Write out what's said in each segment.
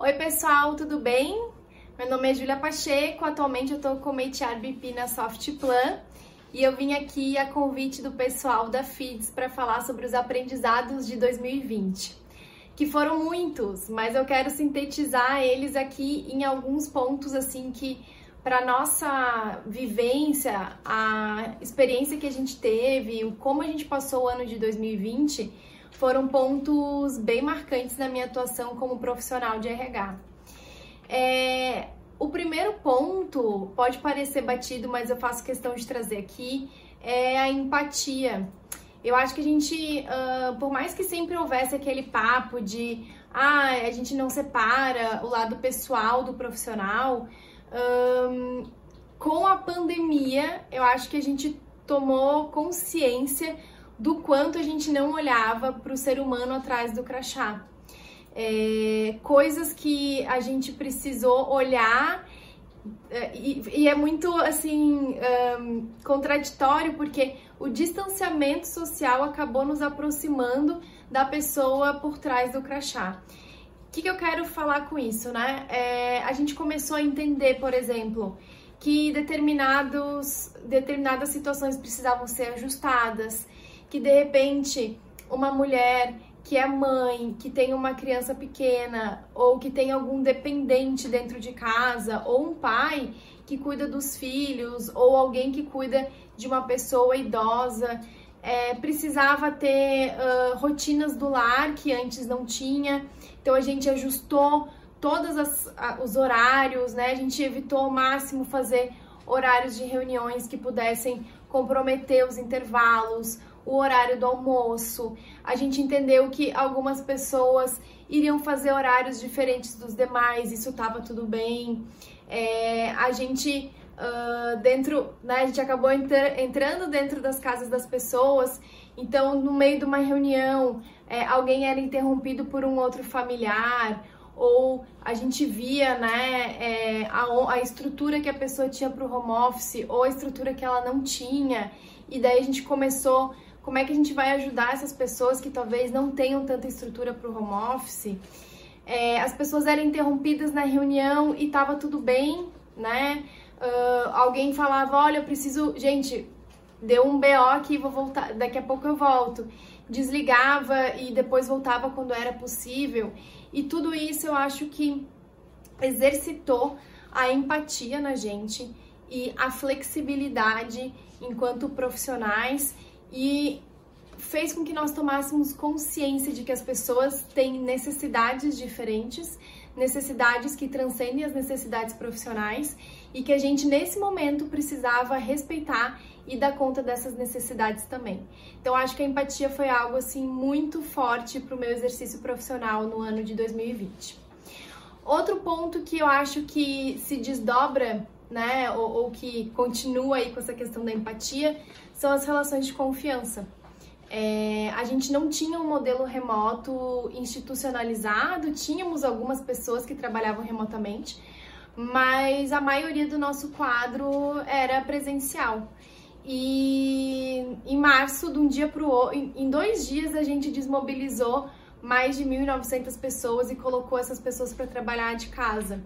Oi pessoal, tudo bem? Meu nome é Julia Pacheco, atualmente eu tô como HR BP na Softplan e eu vim aqui a convite do pessoal da FIDS para falar sobre os aprendizados de 2020, que foram muitos, mas eu quero sintetizar eles aqui em alguns pontos assim que para nossa vivência, a experiência que a gente teve, como a gente passou o ano de 2020, foram pontos bem marcantes na minha atuação como profissional de RH. É, o primeiro ponto pode parecer batido, mas eu faço questão de trazer aqui é a empatia. Eu acho que a gente, uh, por mais que sempre houvesse aquele papo de ah, a gente não separa o lado pessoal do profissional, um, com a pandemia, eu acho que a gente tomou consciência do quanto a gente não olhava para o ser humano atrás do crachá. É, coisas que a gente precisou olhar é, e, e, é muito assim um, contraditório porque o distanciamento social acabou nos aproximando da pessoa por trás do crachá. O que, que eu quero falar com isso, né? É, a gente começou a entender, por exemplo, que determinados, determinadas situações precisavam ser ajustadas, que de repente uma mulher que é mãe, que tem uma criança pequena, ou que tem algum dependente dentro de casa, ou um pai que cuida dos filhos, ou alguém que cuida de uma pessoa idosa, é, precisava ter uh, rotinas do lar que antes não tinha. Então a gente ajustou todos os horários, né? A gente evitou ao máximo fazer horários de reuniões que pudessem comprometer os intervalos, o horário do almoço. A gente entendeu que algumas pessoas iriam fazer horários diferentes dos demais, isso estava tudo bem. É, a gente uh, dentro, né, a gente acabou entra entrando dentro das casas das pessoas, então no meio de uma reunião é, alguém era interrompido por um outro familiar, ou a gente via né, é, a, a estrutura que a pessoa tinha para o home office, ou a estrutura que ela não tinha, e daí a gente começou como é que a gente vai ajudar essas pessoas que talvez não tenham tanta estrutura para o home office. É, as pessoas eram interrompidas na reunião e estava tudo bem, né? Uh, alguém falava, olha, eu preciso, gente, deu um BO aqui, vou voltar, daqui a pouco eu volto. Desligava e depois voltava quando era possível. E tudo isso eu acho que exercitou a empatia na gente e a flexibilidade enquanto profissionais e fez com que nós tomássemos consciência de que as pessoas têm necessidades diferentes, necessidades que transcendem as necessidades profissionais e que a gente nesse momento precisava respeitar e dar conta dessas necessidades também. Então acho que a empatia foi algo assim muito forte para o meu exercício profissional no ano de 2020. Outro ponto que eu acho que se desdobra, né, ou, ou que continua aí com essa questão da empatia, são as relações de confiança. É, a gente não tinha um modelo remoto institucionalizado, tínhamos algumas pessoas que trabalhavam remotamente, mas a maioria do nosso quadro era presencial. E em março, de um dia para o outro, em dois dias, a gente desmobilizou mais de 1.900 pessoas e colocou essas pessoas para trabalhar de casa.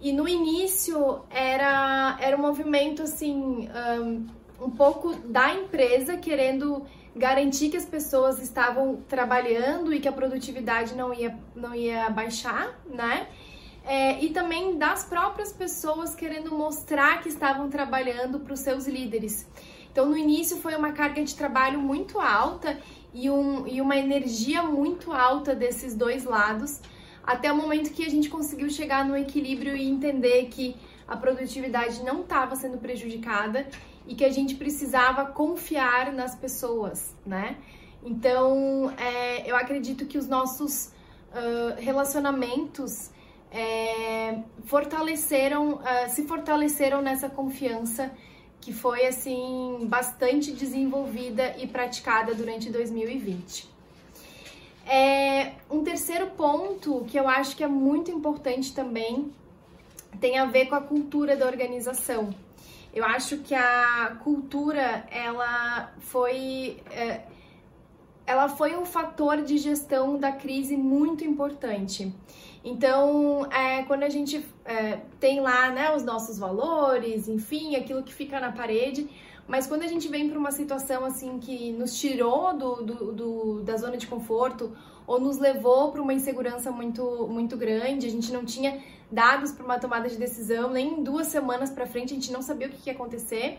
E no início era, era um movimento assim. Um, um pouco da empresa querendo garantir que as pessoas estavam trabalhando e que a produtividade não ia, não ia baixar, né? É, e também das próprias pessoas querendo mostrar que estavam trabalhando para os seus líderes. Então, no início foi uma carga de trabalho muito alta e, um, e uma energia muito alta desses dois lados, até o momento que a gente conseguiu chegar no equilíbrio e entender que a produtividade não estava sendo prejudicada e que a gente precisava confiar nas pessoas, né? Então, é, eu acredito que os nossos uh, relacionamentos é, fortaleceram, uh, se fortaleceram nessa confiança que foi assim bastante desenvolvida e praticada durante 2020. É, um terceiro ponto que eu acho que é muito importante também tem a ver com a cultura da organização. Eu acho que a cultura, ela foi. É, ela foi um fator de gestão da crise muito importante. Então, é, quando a gente é, tem lá né, os nossos valores, enfim, aquilo que fica na parede, mas quando a gente vem para uma situação assim que nos tirou do, do, do, da zona de conforto ou nos levou para uma insegurança muito, muito grande, a gente não tinha dados para uma tomada de decisão, nem duas semanas para frente a gente não sabia o que ia acontecer,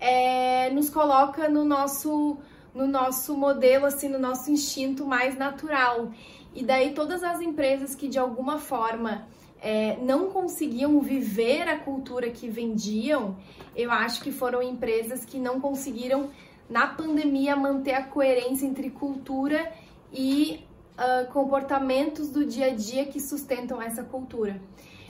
é, nos coloca no nosso no nosso modelo, assim, no nosso instinto mais natural. E daí todas as empresas que de alguma forma é, não conseguiam viver a cultura que vendiam, eu acho que foram empresas que não conseguiram, na pandemia, manter a coerência entre cultura e uh, comportamentos do dia a dia que sustentam essa cultura.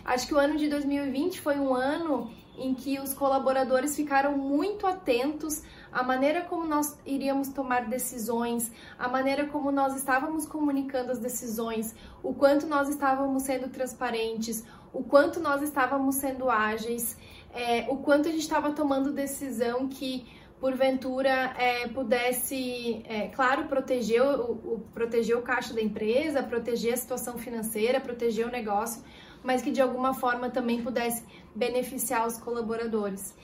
Acho que o ano de 2020 foi um ano em que os colaboradores ficaram muito atentos à maneira como nós iríamos tomar decisões, a maneira como nós estávamos comunicando as decisões, o quanto nós estávamos sendo transparentes, o quanto nós estávamos sendo ágeis, é, o quanto a gente estava tomando decisão que porventura é, pudesse, é, claro, proteger o, o, proteger o caixa da empresa, proteger a situação financeira, proteger o negócio, mas que de alguma forma também pudesse beneficiar os colaboradores.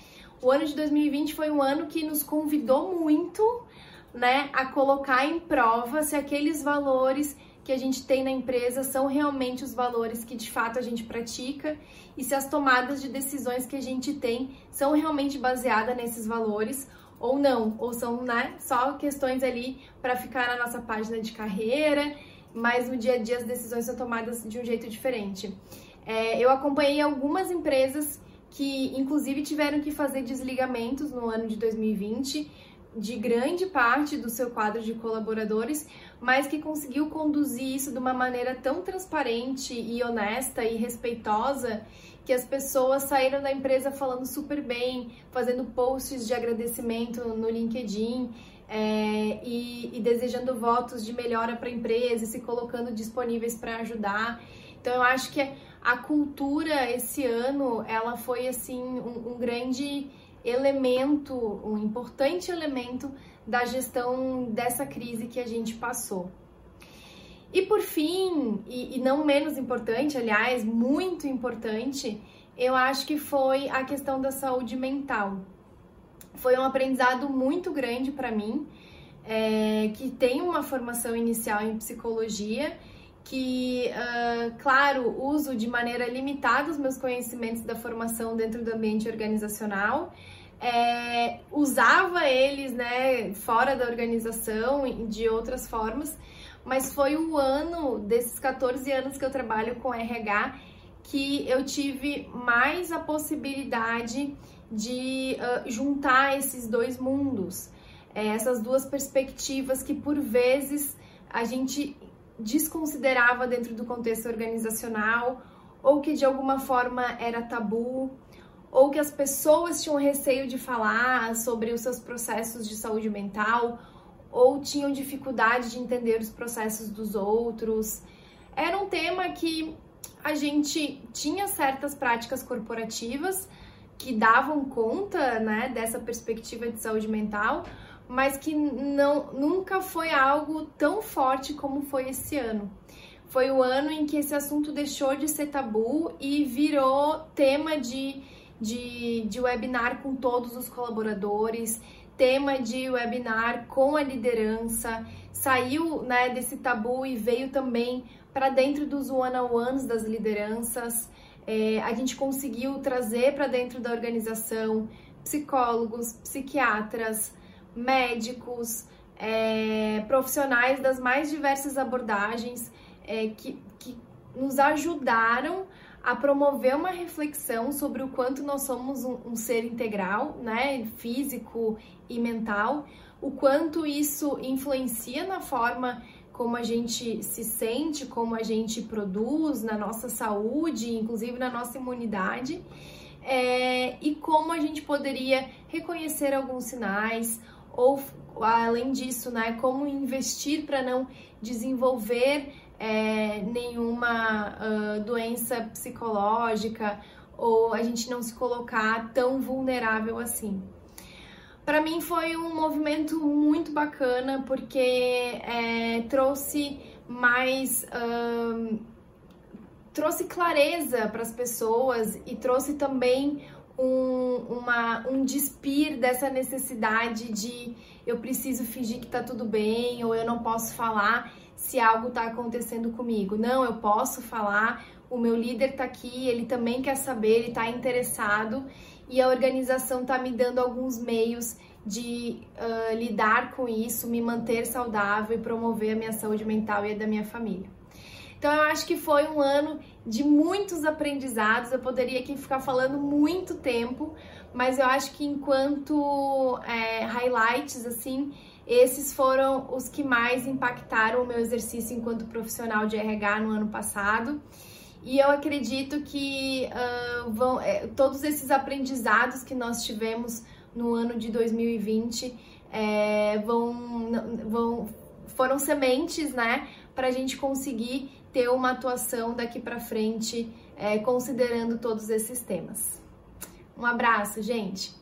O ano de 2020 foi um ano que nos convidou muito, né, a colocar em prova se aqueles valores que a gente tem na empresa são realmente os valores que de fato a gente pratica e se as tomadas de decisões que a gente tem são realmente baseadas nesses valores ou não, ou são né, só questões ali para ficar na nossa página de carreira, mas no dia a dia as decisões são tomadas de um jeito diferente. É, eu acompanhei algumas empresas que, inclusive, tiveram que fazer desligamentos no ano de 2020 de grande parte do seu quadro de colaboradores, mas que conseguiu conduzir isso de uma maneira tão transparente e honesta e respeitosa que as pessoas saíram da empresa falando super bem, fazendo posts de agradecimento no LinkedIn. É, e, e desejando votos de melhora para a empresa e se colocando disponíveis para ajudar. Então eu acho que a cultura esse ano ela foi assim um, um grande elemento, um importante elemento da gestão dessa crise que a gente passou. E por fim, e, e, não menos importante, aliás, muito importante, eu acho que foi a questão da saúde mental. Foi um aprendizado muito grande para mim, é, que tem uma formação inicial em psicologia que, uh, claro, uso de maneira limitada os meus conhecimentos da formação dentro do ambiente organizacional, é, usava eles, né, fora da organização, de outras formas, mas foi o ano desses 14 anos que eu trabalho com RH que eu tive mais a possibilidade de uh, juntar esses dois mundos, é, essas duas perspectivas que por vezes a gente desconsiderava dentro do contexto organizacional, ou que de alguma forma era tabu, ou que as pessoas tinham receio de falar sobre os seus processos de saúde mental, ou tinham dificuldade de entender os processos dos outros. Era um tema que a gente tinha certas práticas corporativas que davam conta né, dessa perspectiva de saúde mental, mas que não, nunca foi algo tão forte como foi esse ano. Foi o ano em que esse assunto deixou de ser tabu e virou tema de, de, de webinar com todos os colaboradores, tema de webinar com a liderança, saiu né, desse tabu e veio também para dentro dos one-on-ones das lideranças. É, a gente conseguiu trazer para dentro da organização psicólogos, psiquiatras, médicos, é, profissionais das mais diversas abordagens é, que, que nos ajudaram a promover uma reflexão sobre o quanto nós somos um, um, ser integral, né, físico e mental, o quanto isso influencia na forma como a gente se sente, como a gente produz, na nossa saúde, inclusive na nossa imunidade, é, e como a gente poderia reconhecer alguns sinais ou além disso, né, como investir para não desenvolver é, nenhuma uh, doença psicológica ou a gente não se colocar tão vulnerável assim. Para mim foi um movimento muito bacana porque é, trouxe mais. Um, trouxe clareza para as pessoas e trouxe também um, uma, um despir dessa necessidade de eu preciso fingir que tá tudo bem ou eu não posso falar se algo tá acontecendo comigo. Não, eu posso falar, o meu líder tá aqui, ele também quer saber, ele tá interessado e a organização tá me dando alguns meios de uh, lidar com isso, me manter saudável e promover a minha saúde mental e a da minha família. Então eu acho que foi um ano de muitos aprendizados. Eu poderia aqui ficar falando muito tempo, mas eu acho que enquanto é, highlights assim, esses foram os que mais impactaram o meu exercício enquanto profissional de RH no ano passado. E eu acredito que uh, vão, é, todos esses aprendizados que nós tivemos no ano de 2020 é, vão, vão, foram sementes, né, para a gente conseguir ter uma atuação daqui para frente, é, considerando todos esses temas. Um abraço, gente!